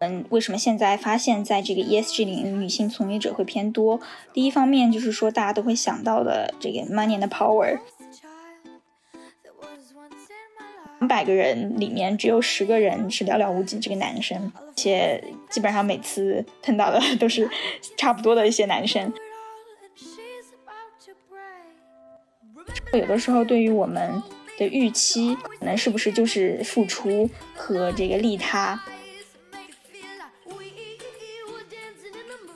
嗯，为什么现在发现在这个 ESG 领域女性从业者会偏多？第一方面就是说大家都会想到的这个 money and power。两百个人里面只有十个人是寥寥无几，这个男生，且基本上每次碰到的 都是差不多的一些男生。有的时候对于我们的预期，可能是不是就是付出和这个利他？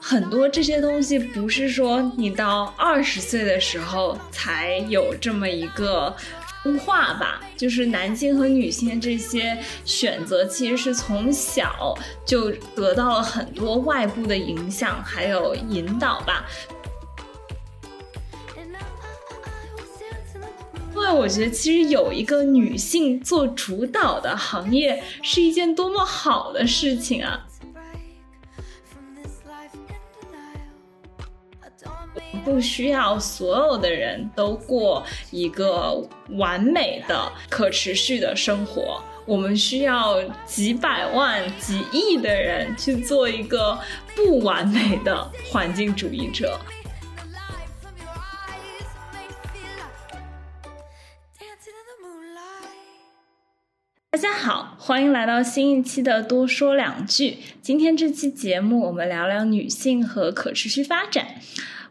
很多这些东西不是说你到二十岁的时候才有这么一个。分化吧，就是男性和女性这些选择，其实是从小就得到了很多外部的影响，还有引导吧。因为我觉得，其实有一个女性做主导的行业，是一件多么好的事情啊！不需要所有的人都过一个完美的、可持续的生活，我们需要几百万、几亿的人去做一个不完美的环境主义者。大家好，欢迎来到新一期的多说两句。今天这期节目，我们聊聊女性和可持续发展。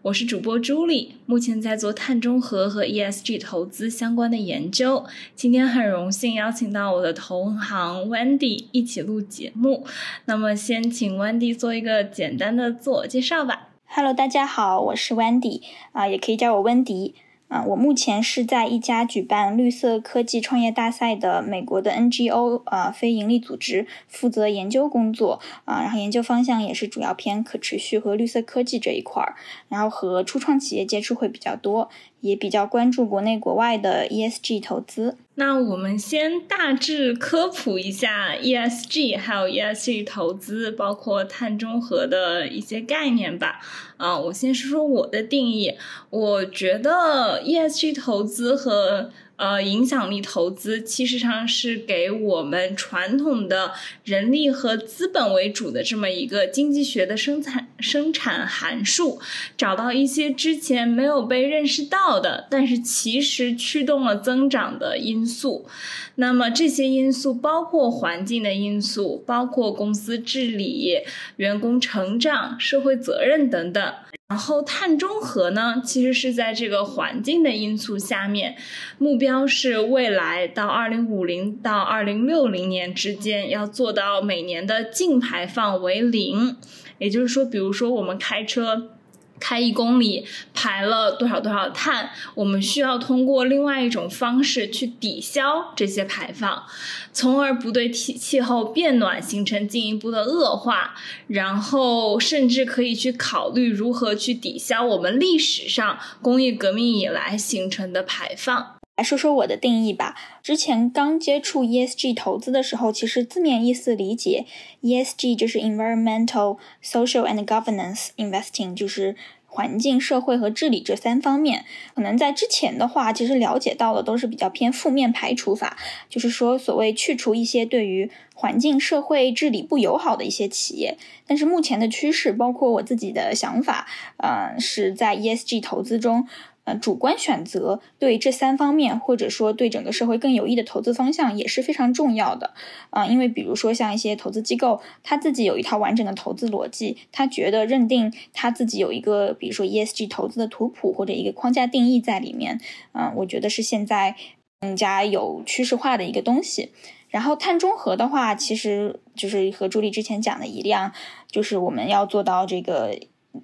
我是主播朱莉，目前在做碳中和和 ESG 投资相关的研究。今天很荣幸邀请到我的同行 Wendy 一起录节目。那么，先请 Wendy 做一个简单的自我介绍吧。Hello，大家好，我是 Wendy，啊，也可以叫我温迪。啊，我目前是在一家举办绿色科技创业大赛的美国的 NGO 啊非盈利组织，负责研究工作啊，然后研究方向也是主要偏可持续和绿色科技这一块儿，然后和初创企业接触会比较多。也比较关注国内国外的 ESG 投资。那我们先大致科普一下 ESG，还有 ESG 投资，包括碳中和的一些概念吧。啊，我先说说我的定义。我觉得 ESG 投资和呃，影响力投资其实上是给我们传统的人力和资本为主的这么一个经济学的生产生产函数，找到一些之前没有被认识到的，但是其实驱动了增长的因素。那么这些因素包括环境的因素，包括公司治理、员工成长、社会责任等等。然后碳中和呢，其实是在这个环境的因素下面，目标是未来到二零五零到二零六零年之间要做到每年的净排放为零，也就是说，比如说我们开车。开一公里排了多少多少碳？我们需要通过另外一种方式去抵消这些排放，从而不对气气候变暖形成进一步的恶化。然后甚至可以去考虑如何去抵消我们历史上工业革命以来形成的排放。来说说我的定义吧。之前刚接触 ESG 投资的时候，其实字面意思理解，ESG 就是 Environmental, Social and Governance Investing，就是环境、社会和治理这三方面。可能在之前的话，其实了解到的都是比较偏负面排除法，就是说所谓去除一些对于环境、社会治理不友好的一些企业。但是目前的趋势，包括我自己的想法，呃，是在 ESG 投资中。呃，主观选择对这三方面，或者说对整个社会更有益的投资方向也是非常重要的。啊，因为比如说像一些投资机构，他自己有一套完整的投资逻辑，他觉得认定他自己有一个，比如说 ESG 投资的图谱或者一个框架定义在里面。嗯，我觉得是现在更加有趋势化的一个东西。然后碳中和的话，其实就是和朱莉之前讲的一样，就是我们要做到这个。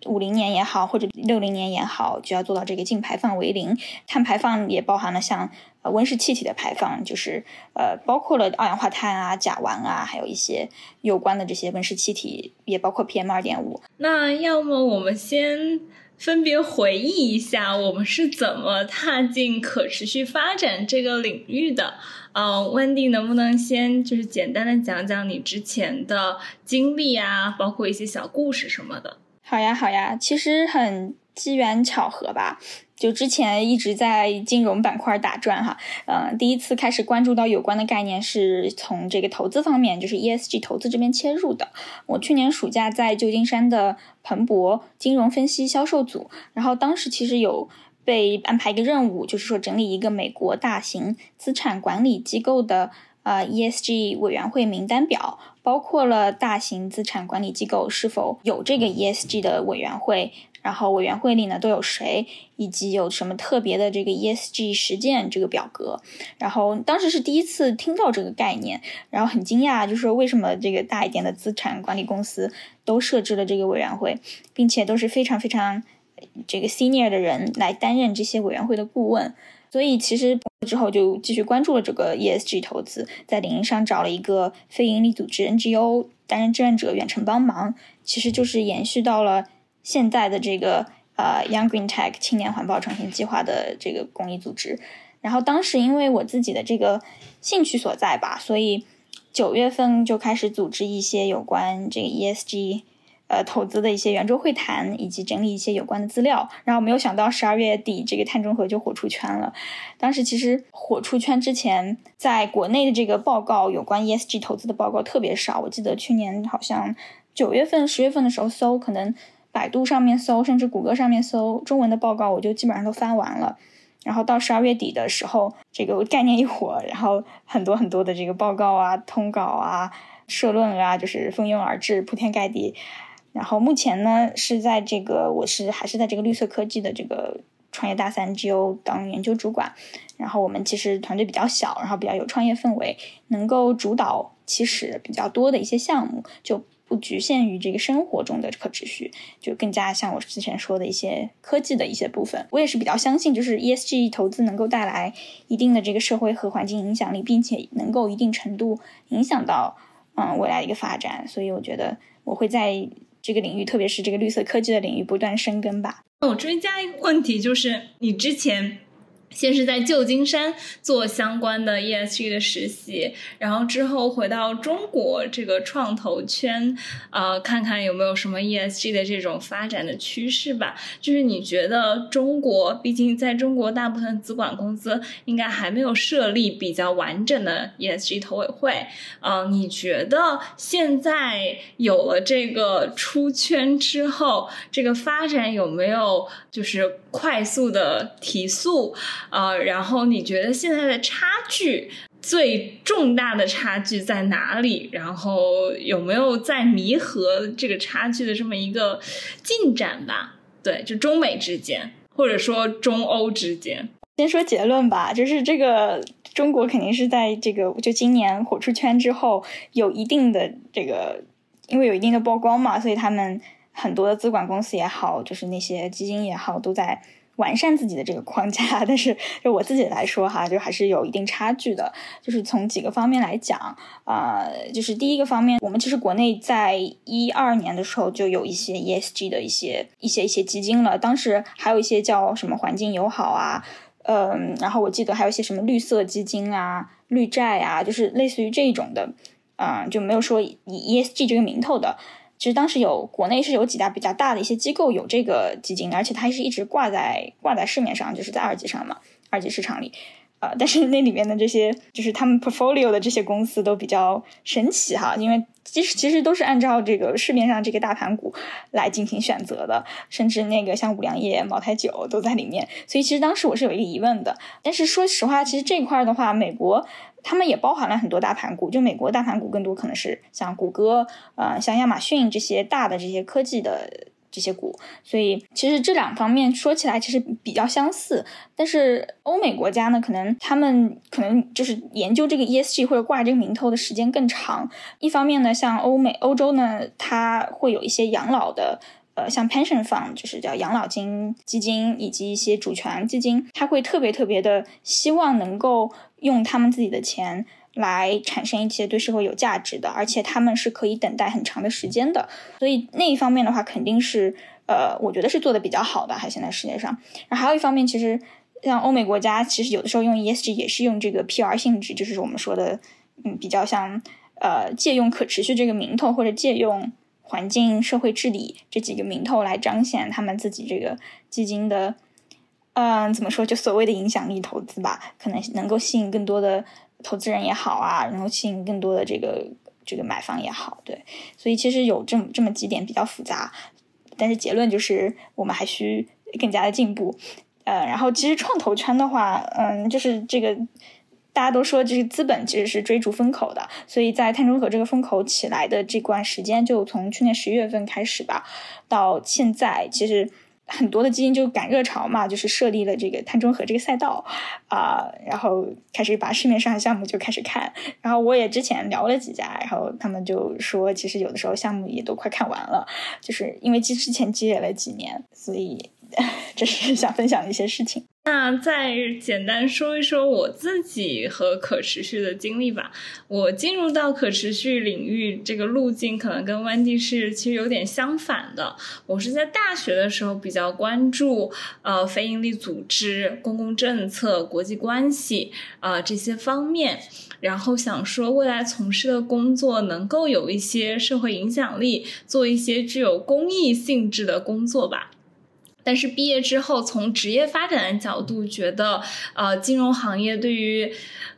五零年也好，或者六零年也好，就要做到这个净排放为零。碳排放也包含了像呃温室气体的排放，就是呃包括了二氧化碳啊、甲烷啊，还有一些有关的这些温室气体，也包括 PM 二点五。那要么我们先分别回忆一下，我们是怎么踏进可持续发展这个领域的？呃，温蒂能不能先就是简单的讲讲你之前的经历啊，包括一些小故事什么的？好呀，好呀，其实很机缘巧合吧。就之前一直在金融板块打转哈，呃，第一次开始关注到有关的概念是从这个投资方面，就是 ESG 投资这边切入的。我去年暑假在旧金山的彭博金融分析销售组，然后当时其实有被安排一个任务，就是说整理一个美国大型资产管理机构的呃 ESG 委员会名单表，包括了大型资产管理机构是否有这个 ESG 的委员会。然后委员会里呢都有谁，以及有什么特别的这个 ESG 实践这个表格。然后当时是第一次听到这个概念，然后很惊讶，就是说为什么这个大一点的资产管理公司都设置了这个委员会，并且都是非常非常这个 senior 的人来担任这些委员会的顾问。所以其实之后就继续关注了这个 ESG 投资，在领英上找了一个非营利组织 NGO 担任志愿者远程帮忙，其实就是延续到了。现在的这个呃 Young Green Tech 青年环保创新计划的这个公益组织，然后当时因为我自己的这个兴趣所在吧，所以九月份就开始组织一些有关这个 ESG 呃投资的一些圆桌会谈，以及整理一些有关的资料。然后没有想到十二月底这个碳中和就火出圈了。当时其实火出圈之前，在国内的这个报告有关 ESG 投资的报告特别少。我记得去年好像九月份、十月份的时候搜可能。百度上面搜，甚至谷歌上面搜中文的报告，我就基本上都翻完了。然后到十二月底的时候，这个概念一火，然后很多很多的这个报告啊、通稿啊、社论啊，就是蜂拥而至，铺天盖地。然后目前呢，是在这个我是还是在这个绿色科技的这个创业大三 G O 当研究主管。然后我们其实团队比较小，然后比较有创业氛围，能够主导其实比较多的一些项目，就。不局限于这个生活中的可持续，就更加像我之前说的一些科技的一些部分。我也是比较相信，就是 ESG 投资能够带来一定的这个社会和环境影响力，并且能够一定程度影响到嗯未来的一个发展。所以我觉得我会在这个领域，特别是这个绿色科技的领域不断深耕吧。我追加一个问题，就是你之前。先是在旧金山做相关的 ESG 的实习，然后之后回到中国这个创投圈，呃，看看有没有什么 ESG 的这种发展的趋势吧。就是你觉得中国，毕竟在中国大部分资管公司应该还没有设立比较完整的 ESG 投委会，呃，你觉得现在有了这个出圈之后，这个发展有没有就是快速的提速？呃，然后你觉得现在的差距最重大的差距在哪里？然后有没有在弥合这个差距的这么一个进展吧？对，就中美之间，或者说中欧之间。先说结论吧，就是这个中国肯定是在这个就今年火出圈之后，有一定的这个，因为有一定的曝光嘛，所以他们很多的资管公司也好，就是那些基金也好，都在。完善自己的这个框架，但是就我自己来说哈，就还是有一定差距的。就是从几个方面来讲，啊，就是第一个方面，我们其实国内在一二年的时候就有一些 ESG 的一些一些一些基金了，当时还有一些叫什么环境友好啊，嗯，然后我记得还有一些什么绿色基金啊、绿债啊，就是类似于这种的，嗯，就没有说以 ESG 这个名头的。其实当时有国内是有几家比较大的一些机构有这个基金，而且它是一直挂在挂在市面上，就是在二级上嘛，二级市场里。呃，但是那里面的这些就是他们 portfolio 的这些公司都比较神奇哈，因为其实其实都是按照这个市面上这个大盘股来进行选择的，甚至那个像五粮液、茅台酒都在里面。所以其实当时我是有一个疑问的，但是说实话，其实这块的话，美国。他们也包含了很多大盘股，就美国大盘股更多可能是像谷歌、呃，像亚马逊这些大的这些科技的这些股，所以其实这两方面说起来其实比较相似。但是欧美国家呢，可能他们可能就是研究这个 ESG 或者挂这个名头的时间更长。一方面呢，像欧美欧洲呢，它会有一些养老的。呃，像 pension fund 就是叫养老金基金，以及一些主权基金，他会特别特别的希望能够用他们自己的钱来产生一些对社会有价值的，而且他们是可以等待很长的时间的。所以那一方面的话，肯定是呃，我觉得是做的比较好的。还现在世界上，然后还有一方面，其实像欧美国家，其实有的时候用 ESG 也是用这个 PR 性质，就是我们说的，嗯，比较像呃，借用可持续这个名头，或者借用。环境、社会治理这几个名头来彰显他们自己这个基金的嗯，怎么说？就所谓的影响力投资吧，可能能够吸引更多的投资人也好啊，然后吸引更多的这个这个买方也好，对。所以其实有这么这么几点比较复杂，但是结论就是我们还需更加的进步。呃，然后其实创投圈的话，嗯，就是这个大家都说，就是资本其实是追逐风口的，所以在碳中和这个风口起来的这段时间，就从去年十一月份开始吧，到现在其实。很多的基金就赶热潮嘛，就是设立了这个碳中和这个赛道，啊，然后开始把市面上的项目就开始看。然后我也之前聊了几家，然后他们就说，其实有的时候项目也都快看完了，就是因为之之前积累了几年，所以 这是想分享一些事情。那再简单说一说我自己和可持续的经历吧。我进入到可持续领域这个路径，可能跟 Wendy 是其实有点相反的。我是在大学的时候比较关注呃非营利组织、公共政策、国际关系啊这些方面，然后想说未来从事的工作能够有一些社会影响力，做一些具有公益性质的工作吧。但是毕业之后，从职业发展的角度，觉得呃，金融行业对于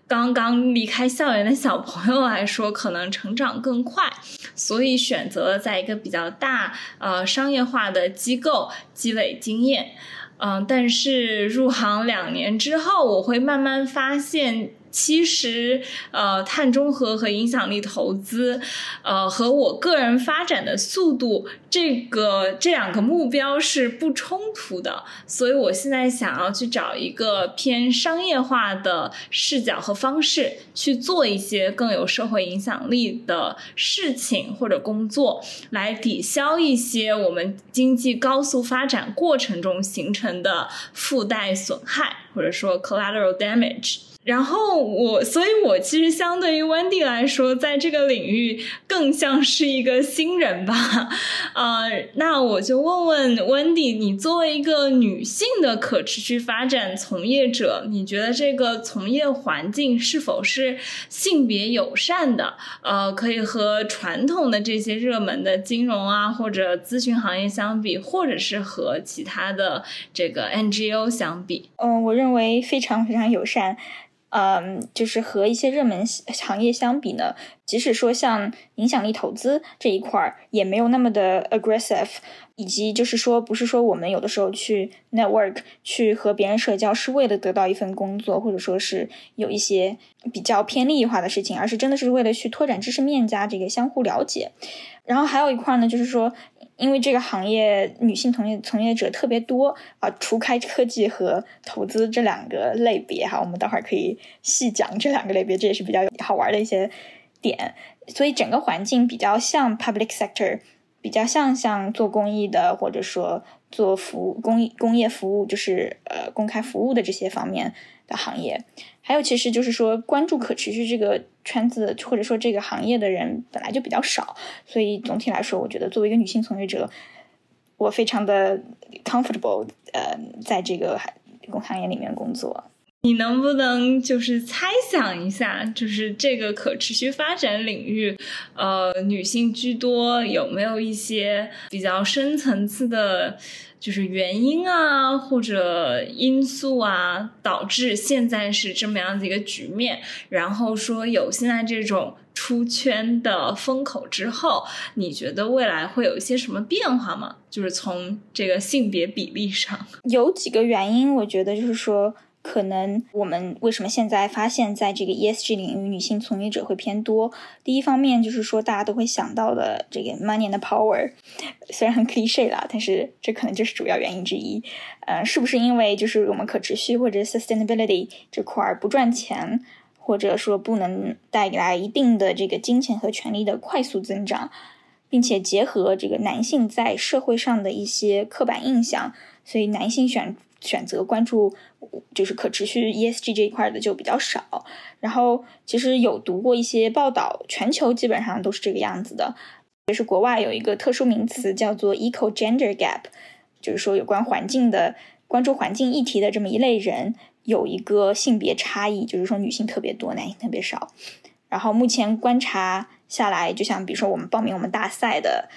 刚刚离开校园的小朋友来说，可能成长更快，所以选择了在一个比较大呃商业化的机构积累经验。嗯，但是入行两年之后，我会慢慢发现。其实，呃，碳中和和影响力投资，呃，和我个人发展的速度，这个这两个目标是不冲突的。所以我现在想要去找一个偏商业化的视角和方式，去做一些更有社会影响力的事情或者工作，来抵消一些我们经济高速发展过程中形成的附带损害，或者说 collateral damage。然后我，所以我其实相对于 Wendy 来说，在这个领域更像是一个新人吧。啊，那我就问问 Wendy，你作为一个女性的可持续发展从业者，你觉得这个从业环境是否是性别友善的？呃，可以和传统的这些热门的金融啊或者咨询行业相比，或者是和其他的这个 NGO 相比？嗯，我认为非常非常友善。嗯，就是和一些热门行业相比呢，即使说像影响力投资这一块儿，也没有那么的 aggressive，以及就是说，不是说我们有的时候去 network 去和别人社交是为了得到一份工作，或者说是有一些比较偏利益化的事情，而是真的是为了去拓展知识面加这个相互了解。然后还有一块呢，就是说。因为这个行业女性从业从业者特别多啊，除开科技和投资这两个类别哈，我们待会儿可以细讲这两个类别，这也是比较好玩的一些点。所以整个环境比较像 public sector，比较像像做公益的，或者说做服务公益工业服务，就是呃公开服务的这些方面的行业。还有，其实就是说，关注可持续这个圈子或者说这个行业的人本来就比较少，所以总体来说，我觉得作为一个女性从业者，我非常的 comfortable，呃，在这个工行业里面工作。你能不能就是猜想一下，就是这个可持续发展领域，呃，女性居多，有没有一些比较深层次的？就是原因啊，或者因素啊，导致现在是这么样子一个局面。然后说有现在这种出圈的风口之后，你觉得未来会有一些什么变化吗？就是从这个性别比例上，有几个原因，我觉得就是说。可能我们为什么现在发现，在这个 ESG 领域，女性从业者会偏多？第一方面就是说，大家都会想到的这个 money and power，虽然很 cliche 啦，但是这可能就是主要原因之一。呃，是不是因为就是我们可持续或者 sustainability 这块不赚钱，或者说不能带来一定的这个金钱和权利的快速增长，并且结合这个男性在社会上的一些刻板印象，所以男性选。选择关注就是可持续 ESG 这一块的就比较少，然后其实有读过一些报道，全球基本上都是这个样子的。就是国外有一个特殊名词叫做 eco gender gap，就是说有关环境的关注环境议题的这么一类人有一个性别差异，就是说女性特别多，男性特别少。然后目前观察下来，就像比如说我们报名我们大赛的。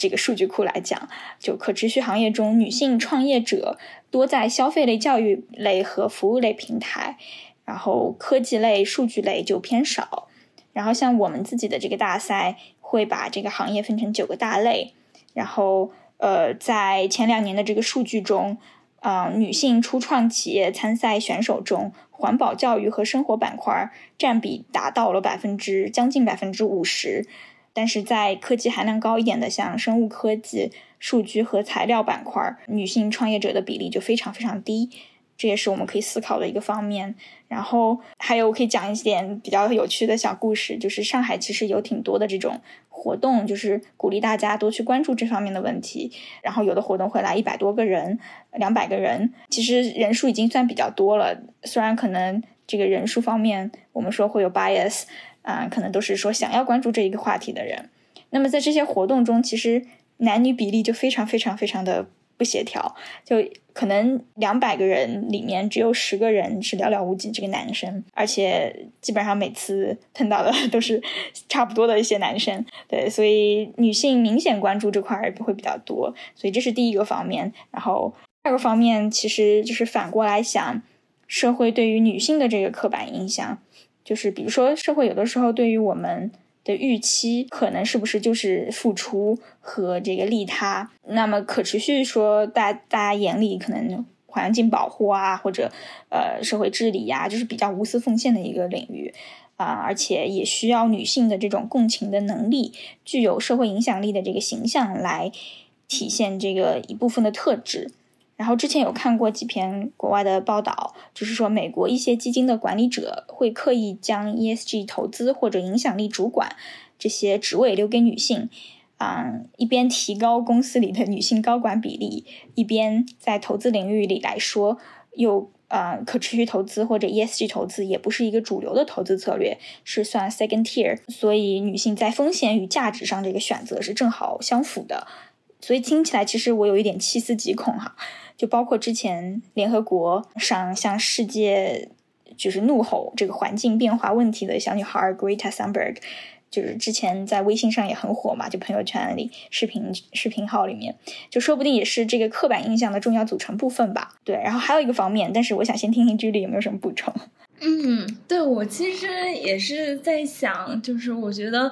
这个数据库来讲，就可持续行业中，女性创业者多在消费类、教育类和服务类平台，然后科技类、数据类就偏少。然后像我们自己的这个大赛会把这个行业分成九个大类，然后呃，在前两年的这个数据中，啊，女性初创企业参赛选手中，环保教育和生活板块占比达到了百分之将近百分之五十。但是在科技含量高一点的，像生物科技、数据和材料板块，女性创业者的比例就非常非常低，这也是我们可以思考的一个方面。然后还有，我可以讲一点比较有趣的小故事，就是上海其实有挺多的这种活动，就是鼓励大家多去关注这方面的问题。然后有的活动会来一百多个人、两百个人，其实人数已经算比较多了。虽然可能这个人数方面，我们说会有 bias。啊，可能都是说想要关注这一个话题的人。那么在这些活动中，其实男女比例就非常非常非常的不协调，就可能两百个人里面只有十个人是寥寥无几这个男生，而且基本上每次碰到的 都是差不多的一些男生。对，所以女性明显关注这块儿会比较多，所以这是第一个方面。然后第二个方面，其实就是反过来想，社会对于女性的这个刻板印象。就是比如说，社会有的时候对于我们的预期，可能是不是就是付出和这个利他？那么可持续说，大大家眼里可能环境保护啊，或者呃社会治理呀，就是比较无私奉献的一个领域啊，而且也需要女性的这种共情的能力，具有社会影响力的这个形象来体现这个一部分的特质。然后之前有看过几篇国外的报道，就是说美国一些基金的管理者会刻意将 ESG 投资或者影响力主管这些职位留给女性，啊，一边提高公司里的女性高管比例，一边在投资领域里来说，又呃可持续投资或者 ESG 投资也不是一个主流的投资策略，是算 second tier，所以女性在风险与价值上这个选择是正好相符的，所以听起来其实我有一点细思极恐哈。就包括之前联合国上向世界就是怒吼这个环境变化问题的小女孩 Greta Thunberg，就是之前在微信上也很火嘛，就朋友圈里视频视频号里面，就说不定也是这个刻板印象的重要组成部分吧。对，然后还有一个方面，但是我想先听听 Julie 有没有什么补充。嗯，对我其实也是在想，就是我觉得。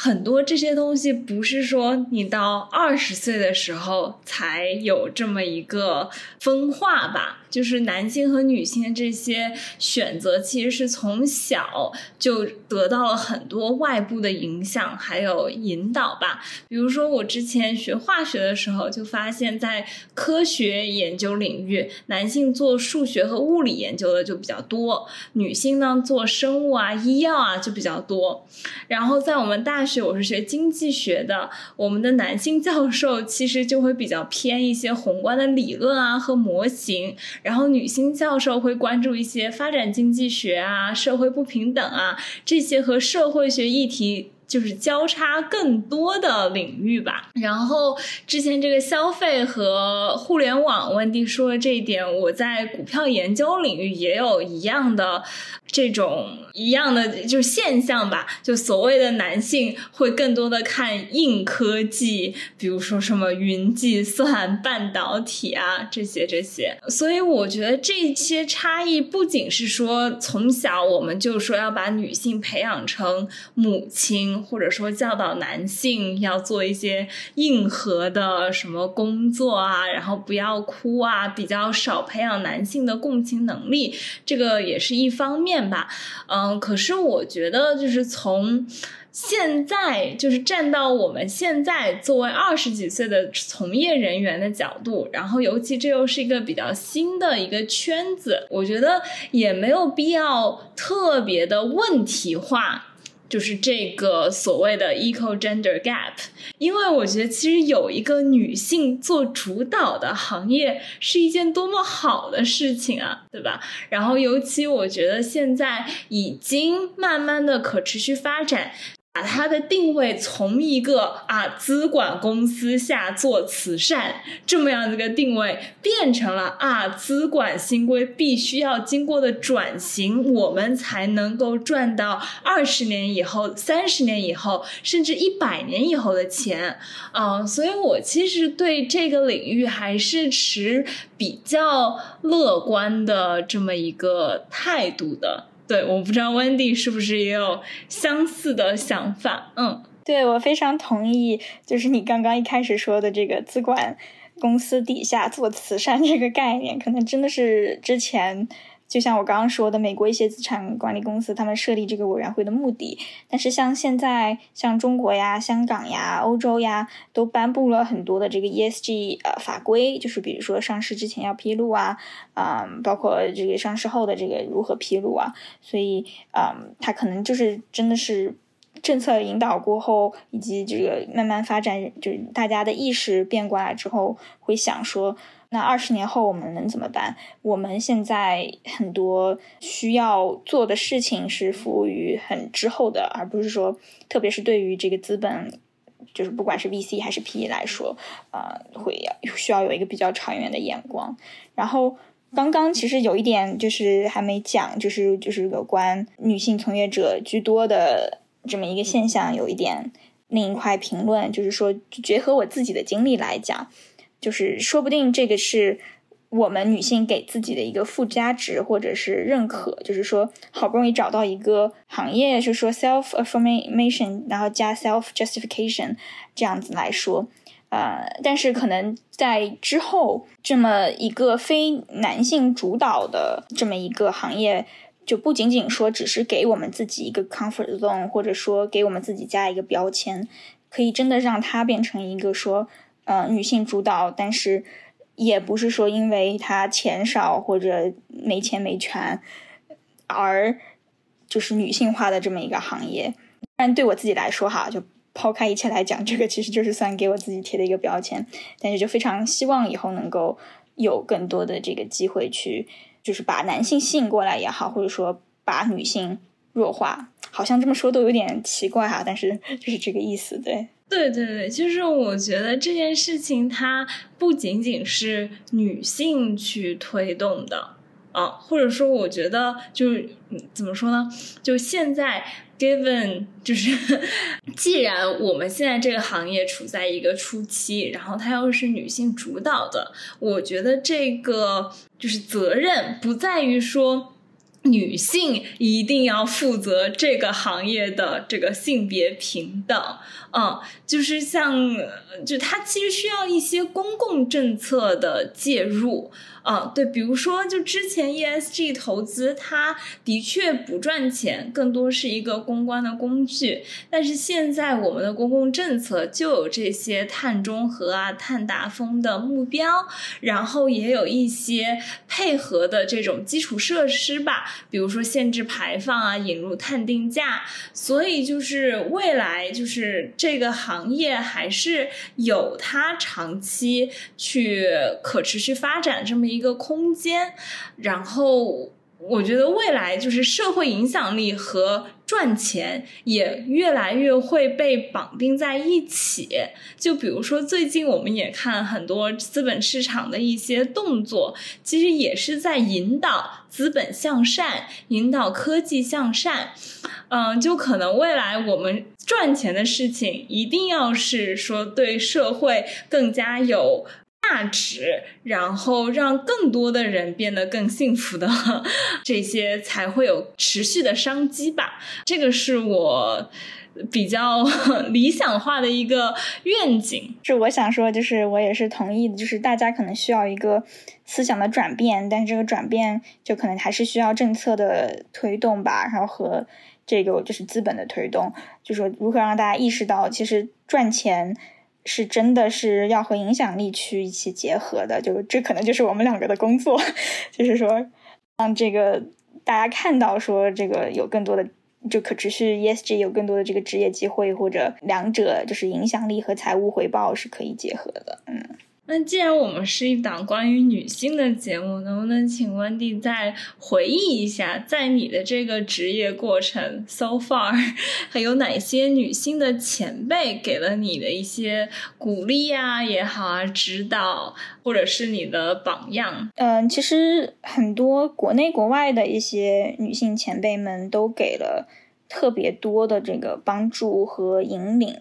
很多这些东西不是说你到二十岁的时候才有这么一个分化吧。就是男性和女性的这些选择，其实是从小就得到了很多外部的影响，还有引导吧。比如说，我之前学化学的时候，就发现，在科学研究领域，男性做数学和物理研究的就比较多，女性呢做生物啊、医药啊就比较多。然后在我们大学，我是学经济学的，我们的男性教授其实就会比较偏一些宏观的理论啊和模型。然后女性教授会关注一些发展经济学啊、社会不平等啊这些和社会学议题。就是交叉更多的领域吧。然后之前这个消费和互联网，温蒂说的这一点，我在股票研究领域也有一样的这种一样的就是现象吧。就所谓的男性会更多的看硬科技，比如说什么云计算、半导体啊这些这些。所以我觉得这些差异不仅是说从小我们就说要把女性培养成母亲。或者说教导男性要做一些硬核的什么工作啊，然后不要哭啊，比较少培养男性的共情能力，这个也是一方面吧。嗯，可是我觉得就是从现在就是站到我们现在作为二十几岁的从业人员的角度，然后尤其这又是一个比较新的一个圈子，我觉得也没有必要特别的问题化。就是这个所谓的 eco gender gap，因为我觉得其实有一个女性做主导的行业是一件多么好的事情啊，对吧？然后尤其我觉得现在已经慢慢的可持续发展。把它的定位从一个啊资管公司下做慈善这么样的一个定位，变成了啊资管新规必须要经过的转型，我们才能够赚到二十年以后、三十年以后，甚至一百年以后的钱啊！所以我其实对这个领域还是持比较乐观的这么一个态度的。对，我不知道 Wendy 是不是也有相似的想法？嗯，对我非常同意，就是你刚刚一开始说的这个资管公司底下做慈善这个概念，可能真的是之前。就像我刚刚说的，美国一些资产管理公司他们设立这个委员会的目的，但是像现在像中国呀、香港呀、欧洲呀，都颁布了很多的这个 ESG 呃法规，就是比如说上市之前要披露啊，嗯，包括这个上市后的这个如何披露啊，所以嗯，它可能就是真的是政策引导过后，以及这个慢慢发展，就是大家的意识变过来之后，会想说。那二十年后我们能怎么办？我们现在很多需要做的事情是服务于很之后的，而不是说，特别是对于这个资本，就是不管是 VC 还是 PE 来说，呃，会要需要有一个比较长远的眼光。然后刚刚其实有一点就是还没讲，就是就是有关女性从业者居多的这么一个现象，有一点另一块评论，就是说结合我自己的经历来讲。就是说不定这个是我们女性给自己的一个附加值，或者是认可。就是说，好不容易找到一个行业，就说 self affirmation，然后加 self justification 这样子来说，呃，但是可能在之后这么一个非男性主导的这么一个行业，就不仅仅说只是给我们自己一个 comfort zone，或者说给我们自己加一个标签，可以真的让它变成一个说。呃，女性主导，但是也不是说因为她钱少或者没钱没权而就是女性化的这么一个行业。但对我自己来说，哈，就抛开一切来讲，这个其实就是算给我自己贴的一个标签。但是就非常希望以后能够有更多的这个机会去，就是把男性吸引过来也好，或者说把女性弱化，好像这么说都有点奇怪哈，但是 就是这个意思，对。对对对，就是我觉得这件事情它不仅仅是女性去推动的啊，或者说我觉得就是怎么说呢？就现在 given 就是，既然我们现在这个行业处在一个初期，然后它又是女性主导的，我觉得这个就是责任不在于说。女性一定要负责这个行业的这个性别平等，嗯，就是像，就它其实需要一些公共政策的介入。啊，对，比如说，就之前 ESG 投资，它的确不赚钱，更多是一个公关的工具。但是现在我们的公共政策就有这些碳中和啊、碳达峰的目标，然后也有一些配合的这种基础设施吧，比如说限制排放啊、引入碳定价。所以就是未来就是这个行业还是有它长期去可持续发展这么一。个空间，然后我觉得未来就是社会影响力和赚钱也越来越会被绑定在一起。就比如说，最近我们也看很多资本市场的一些动作，其实也是在引导资本向善，引导科技向善。嗯，就可能未来我们赚钱的事情，一定要是说对社会更加有。价值，然后让更多的人变得更幸福的 这些，才会有持续的商机吧。这个是我比较 理想化的一个愿景。是我想说，就是我也是同意的，就是大家可能需要一个思想的转变，但是这个转变就可能还是需要政策的推动吧，然后和这个就是资本的推动，就说如何让大家意识到，其实赚钱。是真的是要和影响力去一起结合的，就这可能就是我们两个的工作，就是说让这个大家看到说这个有更多的就可持续 ESG 有更多的这个职业机会，或者两者就是影响力和财务回报是可以结合的。嗯那既然我们是一档关于女性的节目，能不能请温蒂再回忆一下，在你的这个职业过程 so far，还有哪些女性的前辈给了你的一些鼓励啊也好啊，指导，或者是你的榜样？嗯，其实很多国内国外的一些女性前辈们都给了特别多的这个帮助和引领。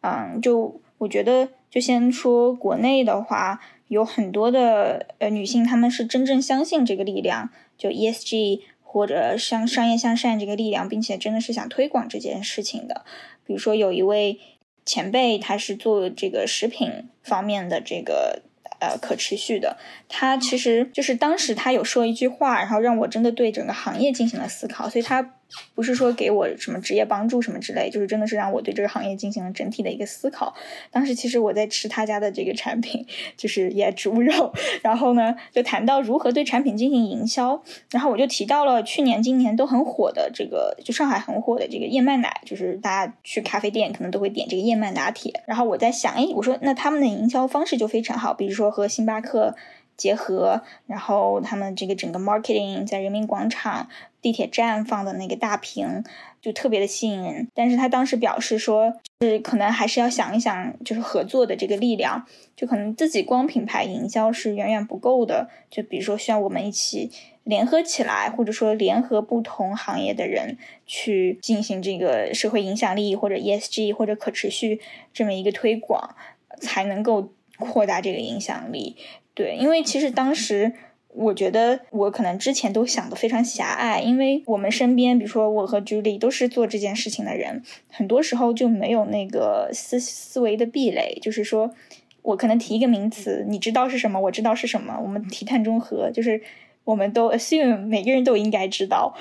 嗯，就我觉得。就先说国内的话，有很多的呃女性，她们是真正相信这个力量，就 ESG 或者商商业向善这个力量，并且真的是想推广这件事情的。比如说有一位前辈，他是做这个食品方面的这个呃可持续的，他其实就是当时他有说一句话，然后让我真的对整个行业进行了思考，所以他。不是说给我什么职业帮助什么之类，就是真的是让我对这个行业进行了整体的一个思考。当时其实我在吃他家的这个产品，就是也植物肉，然后呢就谈到如何对产品进行营销，然后我就提到了去年、今年都很火的这个，就上海很火的这个燕麦奶，就是大家去咖啡店可能都会点这个燕麦拿铁。然后我在想，哎，我说那他们的营销方式就非常好，比如说和星巴克。结合，然后他们这个整个 marketing 在人民广场地铁站放的那个大屏，就特别的吸引人。但是他当时表示说，是可能还是要想一想，就是合作的这个力量，就可能自己光品牌营销是远远不够的。就比如说，需要我们一起联合起来，或者说联合不同行业的人去进行这个社会影响力或者 ESG 或者可持续这么一个推广，才能够扩大这个影响力。对，因为其实当时我觉得我可能之前都想的非常狭隘，因为我们身边，比如说我和 Julie 都是做这件事情的人，很多时候就没有那个思思维的壁垒，就是说我可能提一个名词，你知道是什么，我知道是什么，我们提碳中和，就是我们都 assume 每个人都应该知道，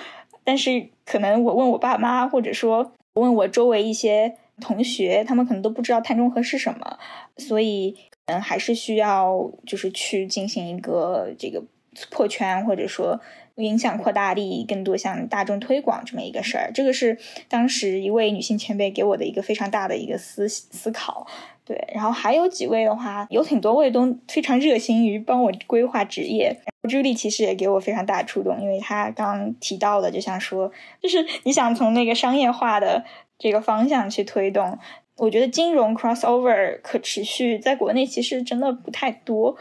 但是可能我问我爸妈，或者说问我周围一些同学，他们可能都不知道碳中和是什么，所以。嗯，还是需要就是去进行一个这个破圈，或者说影响扩大力，更多向大众推广这么一个事儿。这个是当时一位女性前辈给我的一个非常大的一个思思考。对，然后还有几位的话，有挺多位都非常热心于帮我规划职业。朱莉其实也给我非常大的触动，因为她刚提到的，就像说，就是你想从那个商业化的这个方向去推动。我觉得金融 crossover 可持续在国内其实真的不太多，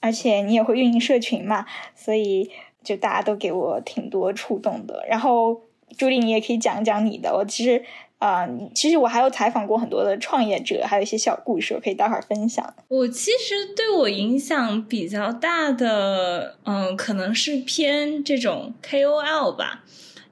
而且你也会运营社群嘛，所以就大家都给我挺多触动的。然后朱莉，你也可以讲讲你的。我其实啊，其实我还有采访过很多的创业者，还有一些小故事，我可以待会儿分享。我其实对我影响比较大的，嗯，可能是偏这种 KOL 吧。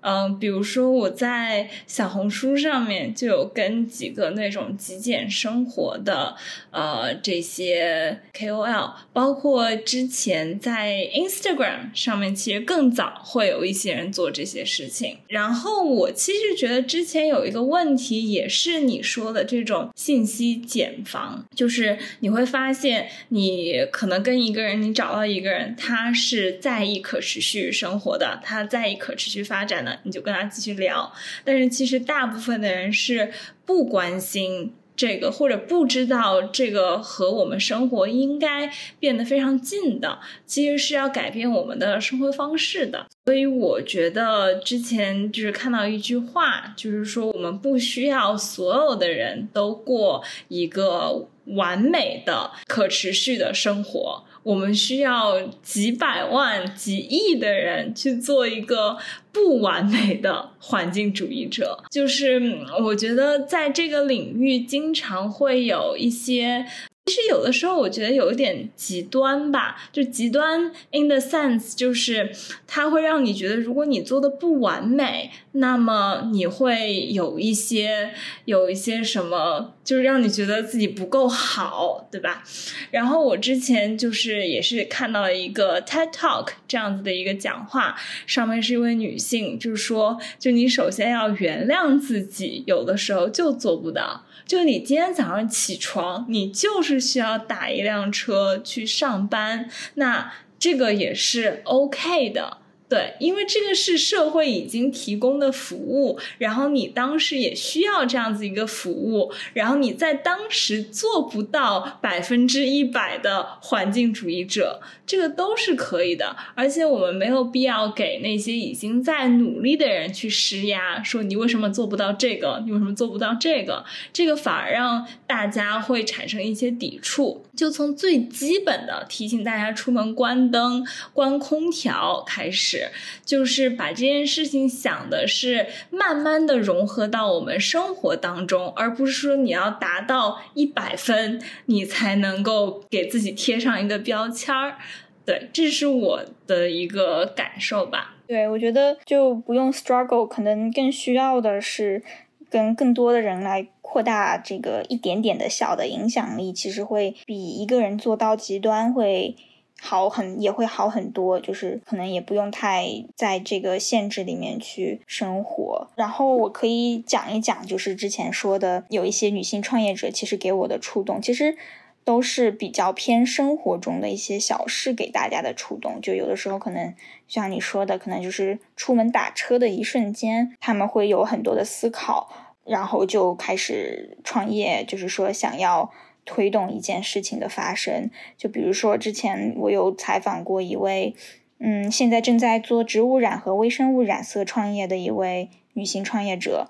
嗯，比如说我在小红书上面就有跟几个那种极简生活的呃这些 KOL，包括之前在 Instagram 上面，其实更早会有一些人做这些事情。然后我其实觉得之前有一个问题，也是你说的这种信息茧房，就是你会发现你可能跟一个人，你找到一个人，他是在意可持续生活的，他在意可持续发展的。你就跟他继续聊，但是其实大部分的人是不关心这个，或者不知道这个和我们生活应该变得非常近的，其实是要改变我们的生活方式的。所以我觉得之前就是看到一句话，就是说我们不需要所有的人都过一个完美的、可持续的生活。我们需要几百万、几亿的人去做一个不完美的环境主义者。就是我觉得在这个领域，经常会有一些。其实有的时候我觉得有一点极端吧，就极端 in the sense 就是它会让你觉得，如果你做的不完美，那么你会有一些有一些什么，就是让你觉得自己不够好，对吧？然后我之前就是也是看到了一个 TED Talk 这样子的一个讲话，上面是一位女性，就是说，就你首先要原谅自己，有的时候就做不到。就你今天早上起床，你就是需要打一辆车去上班，那这个也是 OK 的。对，因为这个是社会已经提供的服务，然后你当时也需要这样子一个服务，然后你在当时做不到百分之一百的环境主义者，这个都是可以的。而且我们没有必要给那些已经在努力的人去施压，说你为什么做不到这个，你为什么做不到这个，这个反而让大家会产生一些抵触。就从最基本的提醒大家出门关灯、关空调开始。就是把这件事情想的是慢慢的融合到我们生活当中，而不是说你要达到一百分，你才能够给自己贴上一个标签儿。对，这是我的一个感受吧。对，我觉得就不用 struggle，可能更需要的是跟更多的人来扩大这个一点点的小的影响力，其实会比一个人做到极端会。好很也会好很多，就是可能也不用太在这个限制里面去生活。然后我可以讲一讲，就是之前说的有一些女性创业者，其实给我的触动，其实都是比较偏生活中的一些小事给大家的触动。就有的时候可能像你说的，可能就是出门打车的一瞬间，他们会有很多的思考，然后就开始创业，就是说想要。推动一件事情的发生，就比如说之前我有采访过一位，嗯，现在正在做植物染和微生物染色创业的一位女性创业者。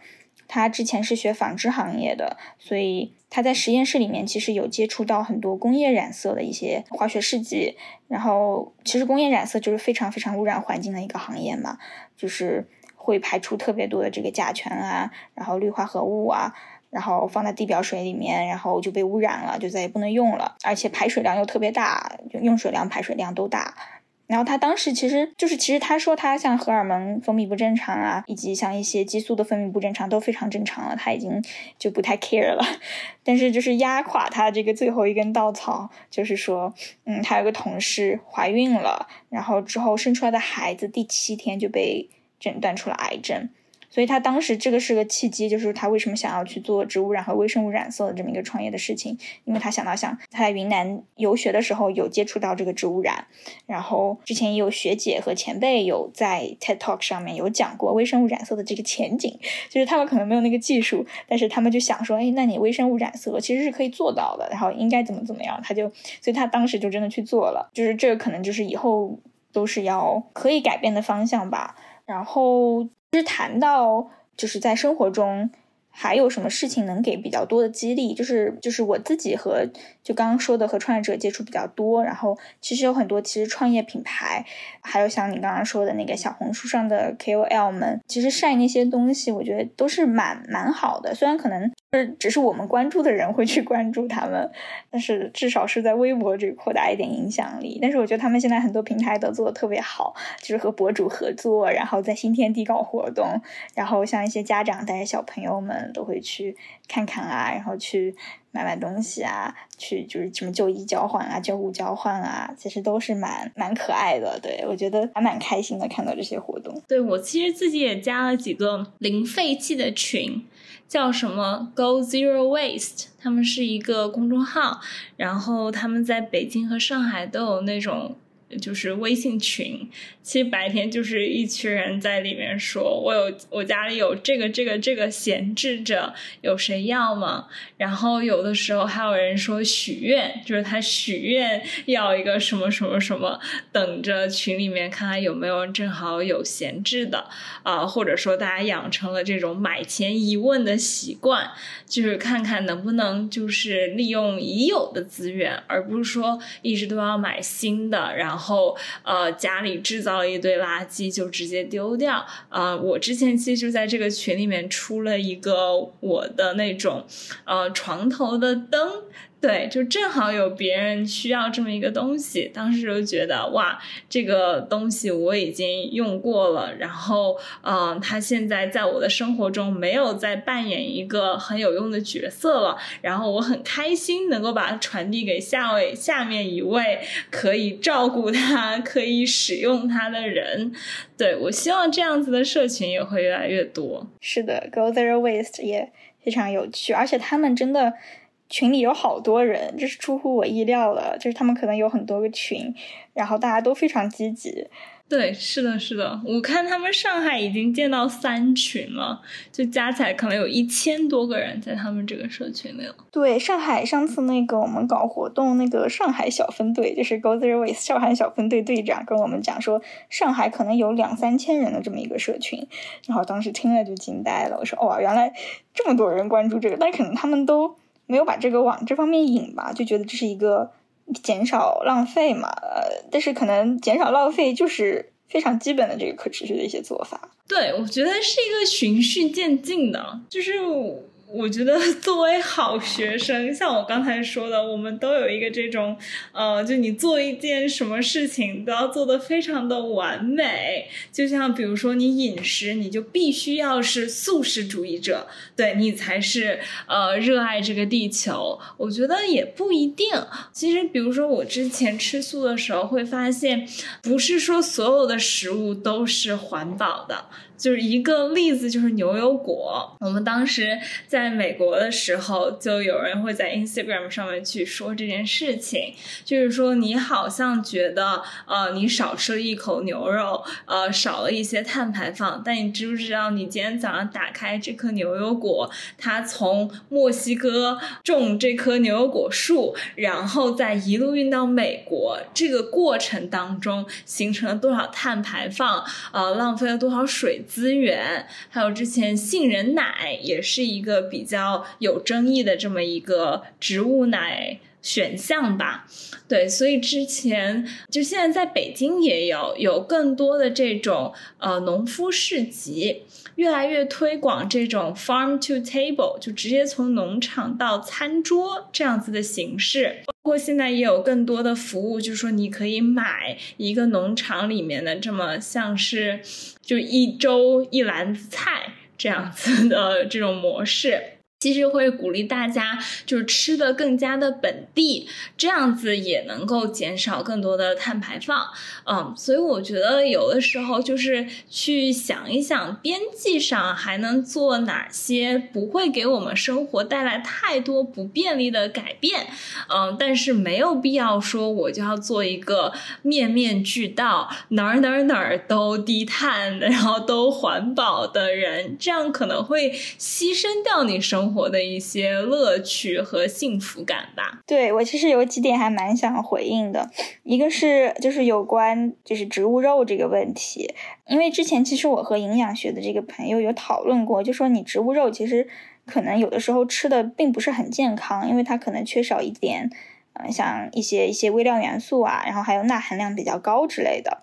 他之前是学纺织行业的，所以他在实验室里面其实有接触到很多工业染色的一些化学试剂。然后，其实工业染色就是非常非常污染环境的一个行业嘛，就是会排出特别多的这个甲醛啊，然后氯化合物啊。然后放在地表水里面，然后就被污染了，就再也不能用了。而且排水量又特别大，就用水量、排水量都大。然后他当时其实就是，其实他说他像荷尔蒙分泌不正常啊，以及像一些激素的分泌不正常都非常正常了，他已经就不太 care 了。但是就是压垮他这个最后一根稻草，就是说，嗯，他有个同事怀孕了，然后之后生出来的孩子第七天就被诊断出了癌症。所以他当时这个是个契机，就是他为什么想要去做植物染和微生物染色的这么一个创业的事情，因为他想到想他在云南游学的时候有接触到这个植物染，然后之前也有学姐和前辈有在 TED Talk 上面有讲过微生物染色的这个前景，就是他们可能没有那个技术，但是他们就想说，哎，那你微生物染色其实是可以做到的，然后应该怎么怎么样，他就，所以他当时就真的去做了，就是这个可能就是以后都是要可以改变的方向吧，然后。其实谈到就是在生活中还有什么事情能给比较多的激励，就是就是我自己和就刚刚说的和创业者接触比较多，然后其实有很多其实创业品牌，还有像你刚刚说的那个小红书上的 KOL 们，其实晒那些东西，我觉得都是蛮蛮好的，虽然可能。是，只是我们关注的人会去关注他们，但是至少是在微博这扩大一点影响力。但是我觉得他们现在很多平台都做的特别好，就是和博主合作，然后在新天地搞活动，然后像一些家长带着小朋友们都会去看看啊，然后去买买东西啊，去就是什么旧衣交换啊、旧物交换啊，其实都是蛮蛮可爱的。对我觉得还蛮开心的，看到这些活动。对我其实自己也加了几个零废弃的群。叫什么 Go Zero Waste？他们是一个公众号，然后他们在北京和上海都有那种。就是微信群，其实白天就是一群人在里面说，我有我家里有这个这个这个闲置着，有谁要吗？然后有的时候还有人说许愿，就是他许愿要一个什么什么什么，等着群里面看看有没有正好有闲置的啊，或者说大家养成了这种买前一问的习惯，就是看看能不能就是利用已有的资源，而不是说一直都要买新的，然后。然后，呃，家里制造了一堆垃圾就直接丢掉。啊，我之前其实就在这个群里面出了一个我的那种，呃，床头的灯。对，就正好有别人需要这么一个东西，当时就觉得哇，这个东西我已经用过了，然后，嗯，它现在在我的生活中没有再扮演一个很有用的角色了，然后我很开心能够把它传递给下位下面一位可以照顾它、可以使用它的人。对我希望这样子的社群也会越来越多。是的，Go Zero Waste 也非常有趣，而且他们真的。群里有好多人，这是出乎我意料的。就是他们可能有很多个群，然后大家都非常积极。对，是的，是的，我看他们上海已经建到三群了，就加起来可能有一千多个人在他们这个社群里了。对，上海上次那个我们搞活动，那个上海小分队就是 Go There With 上海小分队队长跟我们讲说，上海可能有两三千人的这么一个社群，然后当时听了就惊呆了，我说哇，原来这么多人关注这个，但可能他们都没有把这个往这方面引吧，就觉得这是一个。减少浪费嘛，呃，但是可能减少浪费就是非常基本的这个可持续的一些做法。对，我觉得是一个循序渐进的，就是。我觉得 作为好学生，像我刚才说的，我们都有一个这种，呃，就你做一件什么事情都要做的非常的完美。就像比如说你饮食，你就必须要是素食主义者，对你才是呃热爱这个地球。我觉得也不一定。其实，比如说我之前吃素的时候，会发现不是说所有的食物都是环保的。就是一个例子，就是牛油果。我们当时在美国的时候，就有人会在 Instagram 上面去说这件事情，就是说你好像觉得，呃，你少吃了一口牛肉，呃，少了一些碳排放，但你知不知道，你今天早上打开这颗牛油果，它从墨西哥种这棵牛油果树，然后再一路运到美国，这个过程当中形成了多少碳排放，呃，浪费了多少水。资源，还有之前杏仁奶也是一个比较有争议的这么一个植物奶选项吧。对，所以之前就现在在北京也有有更多的这种呃农夫市集，越来越推广这种 farm to table，就直接从农场到餐桌这样子的形式。包括现在也有更多的服务，就是说你可以买一个农场里面的这么像是。就一周一篮子菜这样子的这种模式。其实会鼓励大家，就是吃的更加的本地，这样子也能够减少更多的碳排放。嗯，所以我觉得有的时候就是去想一想，边际上还能做哪些不会给我们生活带来太多不便利的改变。嗯，但是没有必要说我就要做一个面面俱到，哪儿哪儿哪儿都低碳，然后都环保的人，这样可能会牺牲掉你生。生活的一些乐趣和幸福感吧。对我其实有几点还蛮想回应的，一个是就是有关就是植物肉这个问题，因为之前其实我和营养学的这个朋友有讨论过，就说你植物肉其实可能有的时候吃的并不是很健康，因为它可能缺少一点，嗯，像一些一些微量元素啊，然后还有钠含量比较高之类的。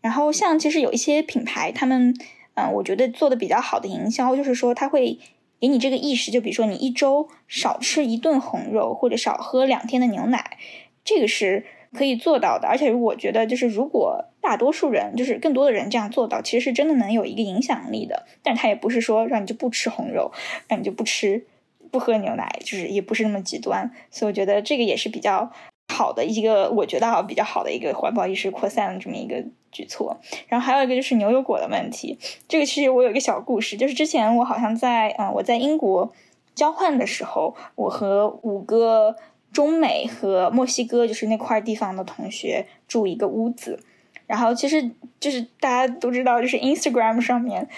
然后像其实有一些品牌，他们嗯，我觉得做的比较好的营销，就是说它会。给你这个意识，就比如说你一周少吃一顿红肉，或者少喝两天的牛奶，这个是可以做到的。而且我觉得，就是如果大多数人，就是更多的人这样做到，其实是真的能有一个影响力的。但他也不是说让你就不吃红肉，让你就不吃不喝牛奶，就是也不是那么极端。所以我觉得这个也是比较。好的一个，我觉得啊比较好的一个环保意识扩散的这么一个举措。然后还有一个就是牛油果的问题，这个其实我有一个小故事，就是之前我好像在嗯我在英国交换的时候，我和五个中美和墨西哥就是那块地方的同学住一个屋子，然后其实就是大家都知道，就是 Instagram 上面。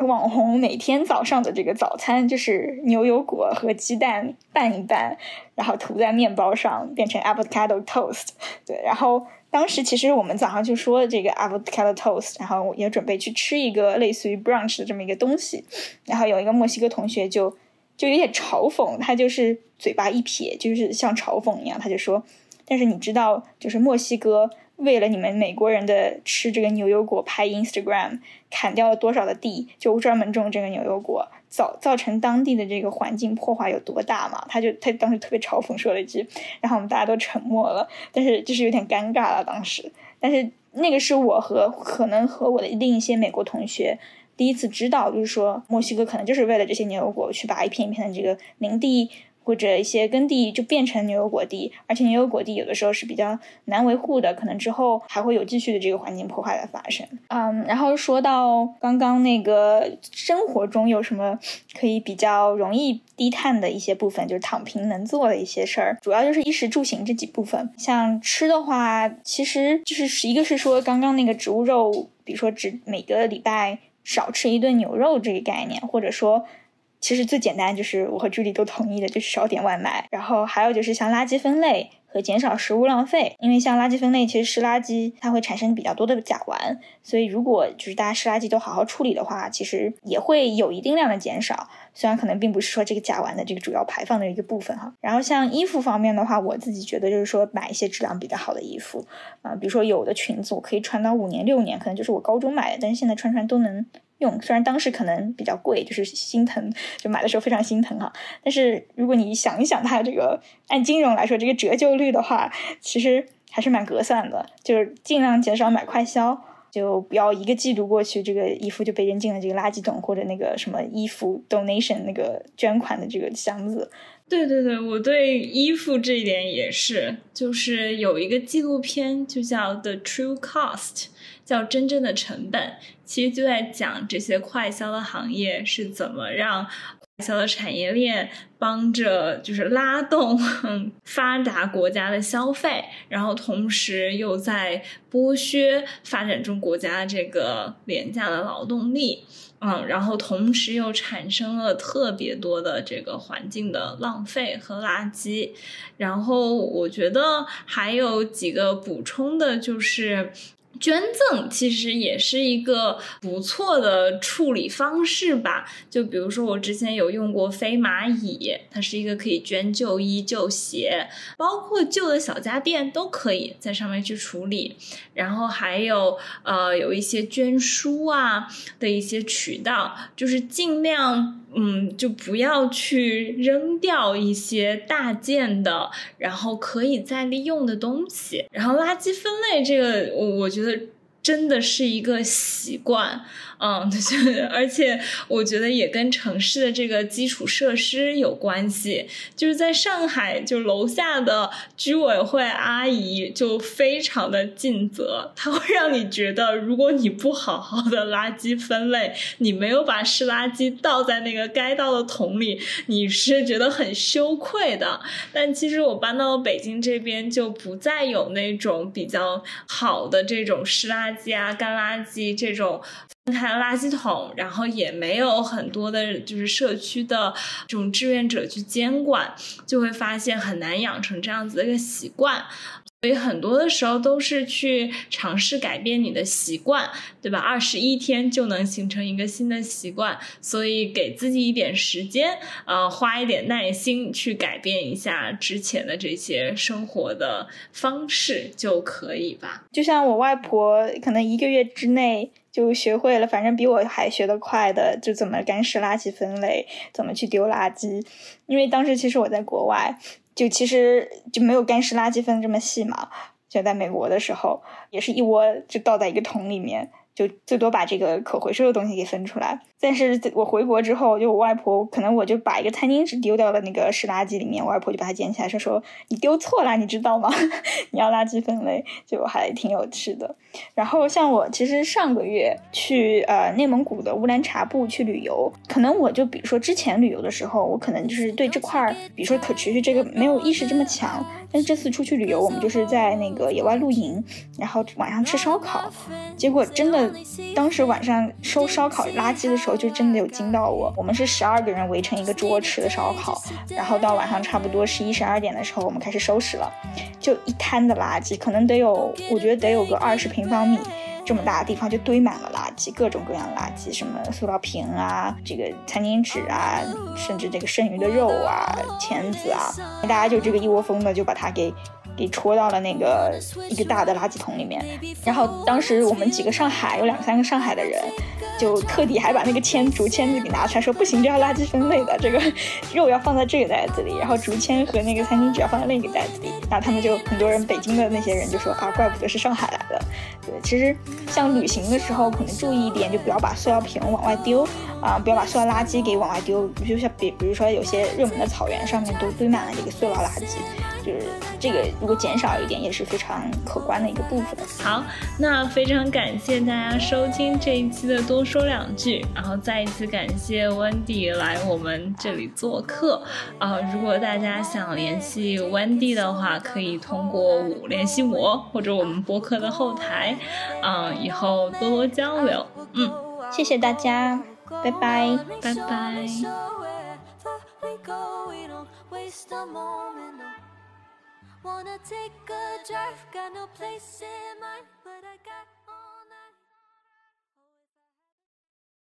网红每天早上的这个早餐就是牛油果和鸡蛋拌一拌，然后涂在面包上，变成 avocado toast。对，然后当时其实我们早上就说这个 avocado toast，然后也准备去吃一个类似于 brunch 的这么一个东西。然后有一个墨西哥同学就就有点嘲讽，他就是嘴巴一撇，就是像嘲讽一样，他就说：“但是你知道，就是墨西哥。”为了你们美国人的吃这个牛油果拍 Instagram，砍掉了多少的地，就专门种这个牛油果，造造成当地的这个环境破坏有多大嘛？他就他当时特别嘲讽说了一句，然后我们大家都沉默了，但是就是有点尴尬了当时。但是那个是我和可能和我的另一些美国同学第一次知道，就是说墨西哥可能就是为了这些牛油果去把一片一片的这个林地或者一些耕地就变成牛油果地，而且牛油果地有的时候是比较难维护的，可能之后还会有继续的这个环境破坏的发生。嗯，然后说到刚刚那个生活中有什么可以比较容易低碳的一些部分，就是躺平能做的一些事儿，主要就是衣食住行这几部分。像吃的话，其实就是一个是说刚刚那个植物肉，比如说只每个礼拜少吃一顿牛肉这个概念，或者说。其实最简单就是我和朱莉都同意的，就是少点外卖。然后还有就是像垃圾分类和减少食物浪费，因为像垃圾分类，其实湿垃圾它会产生比较多的甲烷，所以如果就是大家湿垃圾都好好处理的话，其实也会有一定量的减少。虽然可能并不是说这个甲烷的这个主要排放的一个部分哈。然后像衣服方面的话，我自己觉得就是说买一些质量比较好的衣服啊，比如说有的裙子我可以穿到五年六年，可能就是我高中买的，但是现在穿穿都能。用虽然当时可能比较贵，就是心疼，就买的时候非常心疼哈。但是如果你想一想，它这个按金融来说，这个折旧率的话，其实还是蛮合算的。就是尽量减少买快销，就不要一个季度过去，这个衣服就被扔进了这个垃圾桶或者那个什么衣服 donation 那个捐款的这个箱子。对对对，我对衣服这一点也是，就是有一个纪录片就叫《The True Cost》。叫真正的成本，其实就在讲这些快销的行业是怎么让小的产业链帮着就是拉动 发达国家的消费，然后同时又在剥削发展中国家这个廉价的劳动力，嗯，然后同时又产生了特别多的这个环境的浪费和垃圾。然后我觉得还有几个补充的，就是。捐赠其实也是一个不错的处理方式吧。就比如说，我之前有用过飞蚂蚁，它是一个可以捐旧衣、旧鞋，包括旧的小家电都可以在上面去处理。然后还有呃，有一些捐书啊的一些渠道，就是尽量。嗯，就不要去扔掉一些大件的，然后可以再利用的东西。然后垃圾分类这个，我我觉得真的是一个习惯。嗯，而且我觉得也跟城市的这个基础设施有关系。就是在上海，就楼下的居委会阿姨就非常的尽责，她会让你觉得，如果你不好好的垃圾分类，你没有把湿垃圾倒在那个该倒的桶里，你是觉得很羞愧的。但其实我搬到了北京这边，就不再有那种比较好的这种湿垃圾啊、干垃圾这种。开了垃圾桶，然后也没有很多的，就是社区的这种志愿者去监管，就会发现很难养成这样子的一个习惯。所以很多的时候都是去尝试改变你的习惯，对吧？二十一天就能形成一个新的习惯，所以给自己一点时间，呃，花一点耐心去改变一下之前的这些生活的方式就可以吧。就像我外婆，可能一个月之内。就学会了，反正比我还学得快的，就怎么干湿垃圾分类，怎么去丢垃圾。因为当时其实我在国外，就其实就没有干湿垃圾分这么细嘛。就在美国的时候，也是一窝就倒在一个桶里面。就最多把这个可回收的东西给分出来，但是我回国之后，就我外婆可能我就把一个餐巾纸丢掉了那个湿垃圾里面，我外婆就把它捡起来说说你丢错了，你知道吗？你要垃圾分类，就还挺有趣的。然后像我其实上个月去呃内蒙古的乌兰察布去旅游，可能我就比如说之前旅游的时候，我可能就是对这块儿，比如说可持续这个没有意识这么强，但是这次出去旅游，我们就是在那个野外露营，然后晚上吃烧烤，结果真的。当时晚上收烧烤垃圾的时候，就真的有惊到我。我们是十二个人围成一个桌吃的烧烤，然后到晚上差不多十一十二点的时候，我们开始收拾了，就一摊的垃圾，可能得有，我觉得得有个二十平方米这么大的地方，就堆满了垃圾，各种各样垃圾，什么塑料瓶啊，这个餐巾纸啊，甚至这个剩余的肉啊、钳子啊，大家就这个一窝蜂的就把它给。给戳到了那个一个大的垃圾桶里面，然后当时我们几个上海有两三个上海的人，就特地还把那个签竹签子给拿出来，说不行，这要垃圾分类的，这个 肉要放在这个袋子里，然后竹签和那个餐巾纸要放在另一个袋子里。然后他们就很多人，北京的那些人就说啊，怪不得是上海来的，对，其实像旅行的时候，可能注意一点，就不要把塑料瓶往外丢啊，不要把塑料垃圾给往外丢。就像比比如说有些热门的草原上面都堆满了这个塑料垃圾，就是这个如果减少一点也是非常可观的一个部分。好，那非常感谢大家收听这一期的多说两句，然后再一次感谢 Wendy 来我们这里做客啊。如果大家想联系 Wendy 的话，可以通过我联系我或者我们播客的后台，嗯，以后多多交流。嗯，谢谢大家，拜拜，拜拜。Wanna take a drive, got no place in mind, but I got